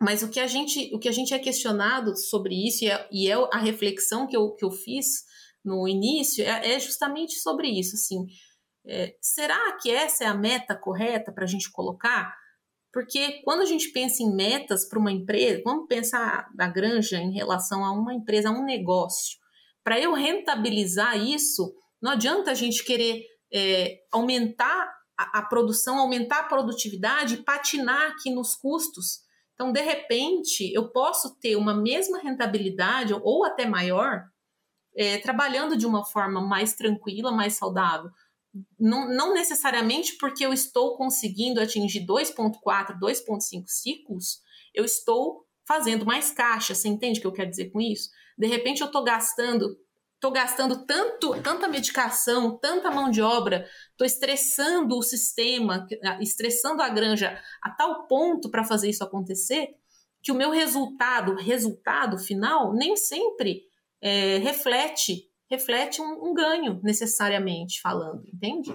Mas o que a gente, o que a gente é questionado sobre isso, e é, e é a reflexão que eu, que eu fiz no início, é, é justamente sobre isso. Assim, é, será que essa é a meta correta para a gente colocar? Porque quando a gente pensa em metas para uma empresa, vamos pensar na granja em relação a uma empresa, a um negócio. Para eu rentabilizar isso, não adianta a gente querer é, aumentar a, a, produção, aumentar a produtividade patinar aqui nos custos. Então, de repente, eu posso ter uma mesma rentabilidade ou até maior, é, trabalhando de uma forma mais tranquila, mais saudável. Não, não necessariamente porque eu estou conseguindo atingir 2,4, 2,5 ciclos, eu estou fazendo mais caixa. Você entende o que eu quero dizer com isso? De repente, eu estou gastando estou gastando tanto, tanta medicação, tanta mão de obra, estou estressando o sistema, estressando a granja a tal ponto para fazer isso acontecer, que o meu resultado, resultado final, nem sempre é, reflete reflete um, um, ganho necessariamente falando, entende?